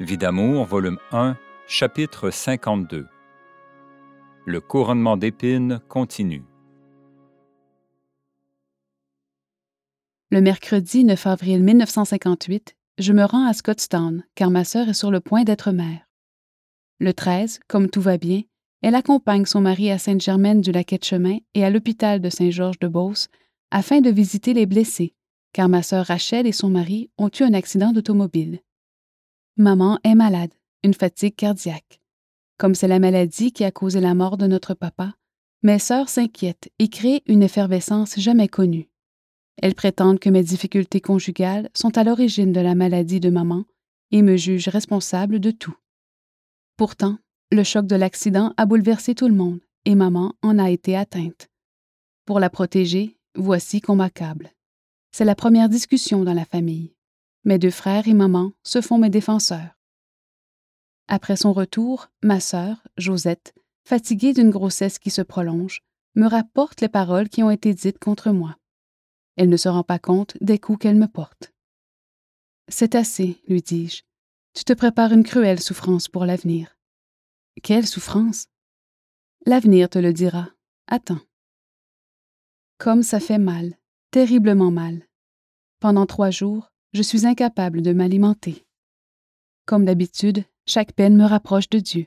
Vie d'amour, volume 1, chapitre 52. Le couronnement d'épines continue. Le mercredi 9 avril 1958, je me rends à Scottstown car ma sœur est sur le point d'être mère. Le 13, comme tout va bien, elle accompagne son mari à Sainte-Germaine du Lac-Chemin et à l'hôpital de Saint-Georges-de-Beauce afin de visiter les blessés, car ma sœur Rachel et son mari ont eu un accident d'automobile. Maman est malade, une fatigue cardiaque. Comme c'est la maladie qui a causé la mort de notre papa, mes sœurs s'inquiètent et créent une effervescence jamais connue. Elles prétendent que mes difficultés conjugales sont à l'origine de la maladie de maman et me jugent responsable de tout. Pourtant, le choc de l'accident a bouleversé tout le monde et maman en a été atteinte. Pour la protéger, voici qu'on m'accable. C'est la première discussion dans la famille. Mes deux frères et maman se font mes défenseurs. Après son retour, ma sœur, Josette, fatiguée d'une grossesse qui se prolonge, me rapporte les paroles qui ont été dites contre moi. Elle ne se rend pas compte des coups qu'elle me porte. C'est assez, lui dis-je. Tu te prépares une cruelle souffrance pour l'avenir. Quelle souffrance? L'avenir te le dira. Attends. Comme ça fait mal, terriblement mal. Pendant trois jours, je suis incapable de m'alimenter. Comme d'habitude, chaque peine me rapproche de Dieu.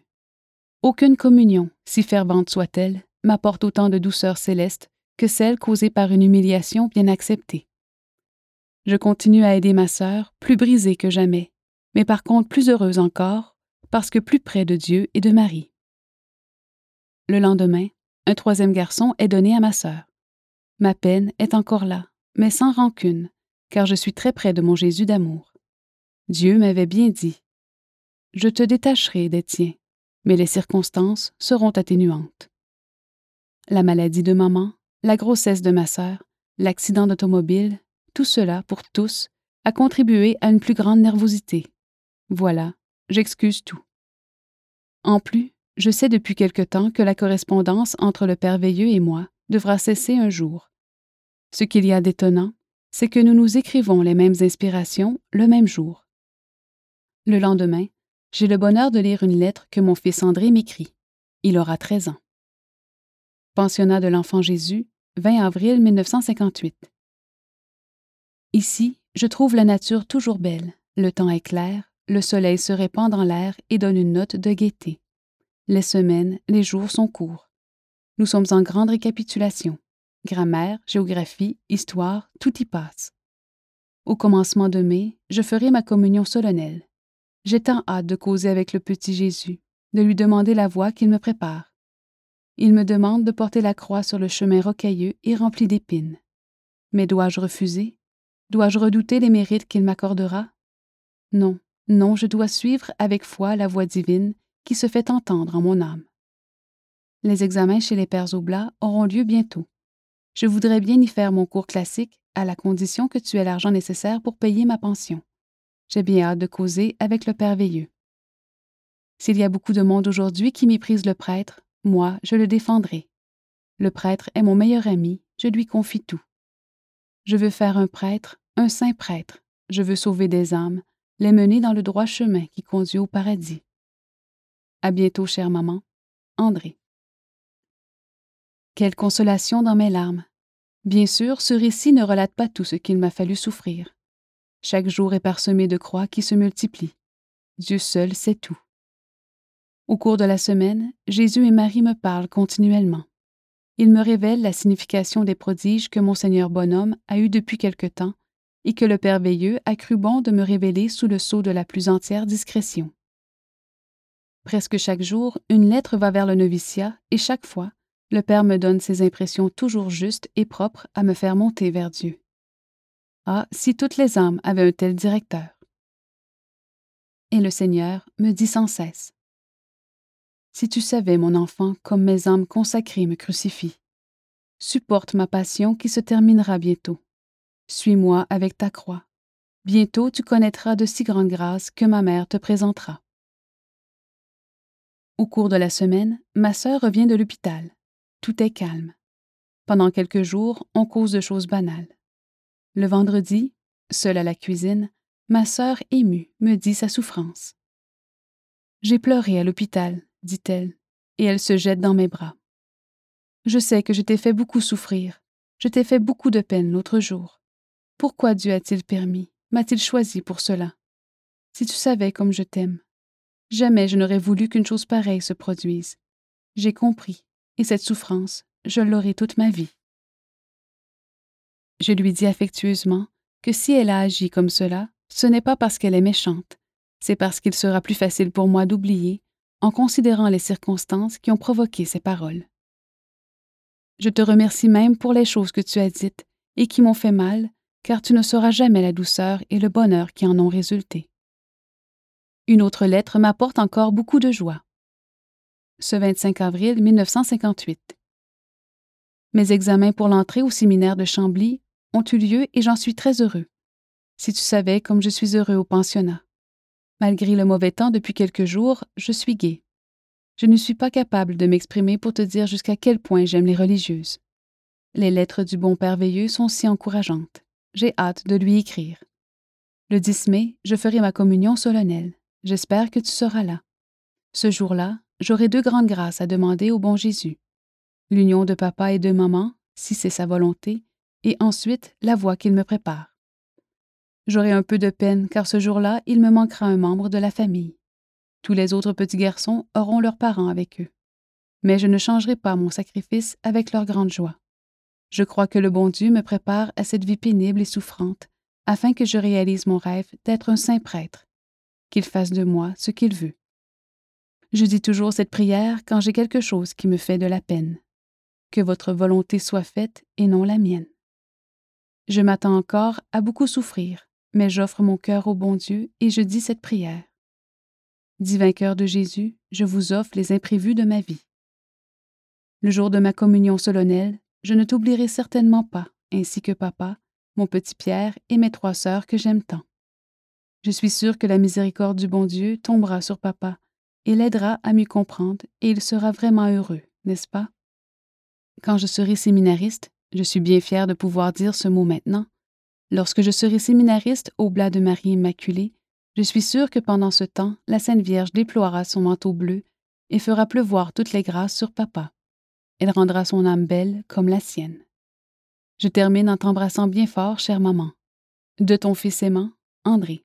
Aucune communion, si fervente soit-elle, m'apporte autant de douceur céleste que celle causée par une humiliation bien acceptée. Je continue à aider ma sœur, plus brisée que jamais, mais par contre plus heureuse encore, parce que plus près de Dieu et de Marie. Le lendemain, un troisième garçon est donné à ma sœur. Ma peine est encore là, mais sans rancune, car je suis très près de mon Jésus d'amour. Dieu m'avait bien dit Je te détacherai des tiens, mais les circonstances seront atténuantes. La maladie de maman, la grossesse de ma sœur, l'accident d'automobile, tout cela, pour tous, a contribué à une plus grande nervosité. Voilà, j'excuse tout. En plus, je sais depuis quelque temps que la correspondance entre le Père Veilleux et moi devra cesser un jour. Ce qu'il y a d'étonnant, c'est que nous nous écrivons les mêmes inspirations le même jour. Le lendemain, j'ai le bonheur de lire une lettre que mon fils André m'écrit. Il aura 13 ans. Pensionnat de l'Enfant Jésus, 20 avril 1958. Ici, je trouve la nature toujours belle, le temps est clair, le soleil se répand dans l'air et donne une note de gaieté. Les semaines, les jours sont courts. Nous sommes en grande récapitulation. Grammaire, géographie, histoire, tout y passe. Au commencement de mai, je ferai ma communion solennelle. J'ai tant hâte de causer avec le petit Jésus, de lui demander la voie qu'il me prépare. Il me demande de porter la croix sur le chemin rocailleux et rempli d'épines. Mais dois-je refuser? Dois-je redouter les mérites qu'il m'accordera? Non, non, je dois suivre avec foi la voix divine qui se fait entendre en mon âme. Les examens chez les pères Oblats auront lieu bientôt. Je voudrais bien y faire mon cours classique à la condition que tu aies l'argent nécessaire pour payer ma pension. J'ai bien hâte de causer avec le Père Veilleux. S'il y a beaucoup de monde aujourd'hui qui méprise le prêtre, moi, je le défendrai. Le prêtre est mon meilleur ami, je lui confie tout. Je veux faire un prêtre, un saint prêtre. Je veux sauver des âmes, les mener dans le droit chemin qui conduit au paradis. À bientôt, chère maman. André. Quelle consolation dans mes larmes. Bien sûr, ce récit ne relate pas tout ce qu'il m'a fallu souffrir. Chaque jour est parsemé de croix qui se multiplient. Dieu seul sait tout. Au cours de la semaine, Jésus et Marie me parlent continuellement. Ils me révèlent la signification des prodiges que Monseigneur Bonhomme a eus depuis quelque temps et que le Père Veilleux a cru bon de me révéler sous le sceau de la plus entière discrétion. Presque chaque jour, une lettre va vers le noviciat et chaque fois, le Père me donne ses impressions toujours justes et propres à me faire monter vers Dieu. Ah, si toutes les âmes avaient un tel directeur. Et le Seigneur me dit sans cesse. Si tu savais, mon enfant, comme mes âmes consacrées me crucifient. Supporte ma passion qui se terminera bientôt. Suis-moi avec ta croix. Bientôt tu connaîtras de si grandes grâces que ma mère te présentera. Au cours de la semaine, ma sœur revient de l'hôpital. Tout est calme. Pendant quelques jours, on cause de choses banales. Le vendredi, seule à la cuisine, ma sœur émue me dit sa souffrance. J'ai pleuré à l'hôpital, dit-elle, et elle se jette dans mes bras. Je sais que je t'ai fait beaucoup souffrir, je t'ai fait beaucoup de peine l'autre jour. Pourquoi Dieu a-t-il permis, m'a-t-il choisi pour cela? Si tu savais comme je t'aime. Jamais je n'aurais voulu qu'une chose pareille se produise. J'ai compris, et cette souffrance, je l'aurai toute ma vie. Je lui dis affectueusement que si elle a agi comme cela, ce n'est pas parce qu'elle est méchante, c'est parce qu'il sera plus facile pour moi d'oublier en considérant les circonstances qui ont provoqué ces paroles. Je te remercie même pour les choses que tu as dites et qui m'ont fait mal, car tu ne sauras jamais la douceur et le bonheur qui en ont résulté. Une autre lettre m'apporte encore beaucoup de joie. Ce 25 avril 1958. Mes examens pour l'entrée au séminaire de Chambly ont eu lieu et j'en suis très heureux. Si tu savais comme je suis heureux au pensionnat. Malgré le mauvais temps depuis quelques jours, je suis gai. Je ne suis pas capable de m'exprimer pour te dire jusqu'à quel point j'aime les religieuses. Les lettres du bon Père Veilleux sont si encourageantes. J'ai hâte de lui écrire. Le 10 mai, je ferai ma communion solennelle. J'espère que tu seras là. Ce jour-là, j'aurai deux grandes grâces à demander au bon Jésus. L'union de papa et de maman, si c'est sa volonté, et ensuite la voie qu'il me prépare. J'aurai un peu de peine car ce jour-là, il me manquera un membre de la famille. Tous les autres petits garçons auront leurs parents avec eux. Mais je ne changerai pas mon sacrifice avec leur grande joie. Je crois que le bon Dieu me prépare à cette vie pénible et souffrante, afin que je réalise mon rêve d'être un saint prêtre, qu'il fasse de moi ce qu'il veut. Je dis toujours cette prière quand j'ai quelque chose qui me fait de la peine. Que votre volonté soit faite et non la mienne. Je m'attends encore à beaucoup souffrir, mais j'offre mon cœur au bon Dieu et je dis cette prière. Divin cœur de Jésus, je vous offre les imprévus de ma vie. Le jour de ma communion solennelle, je ne t'oublierai certainement pas, ainsi que papa, mon petit Pierre et mes trois sœurs que j'aime tant. Je suis sûre que la miséricorde du bon Dieu tombera sur papa et l'aidera à mieux comprendre et il sera vraiment heureux, n'est-ce pas? Quand je serai séminariste, je suis bien fière de pouvoir dire ce mot maintenant. Lorsque je serai séminariste au blas de Marie Immaculée, je suis sûre que pendant ce temps, la Sainte Vierge déploiera son manteau bleu et fera pleuvoir toutes les grâces sur papa. Elle rendra son âme belle comme la sienne. Je termine en t'embrassant bien fort, chère maman. De ton fils aimant, André.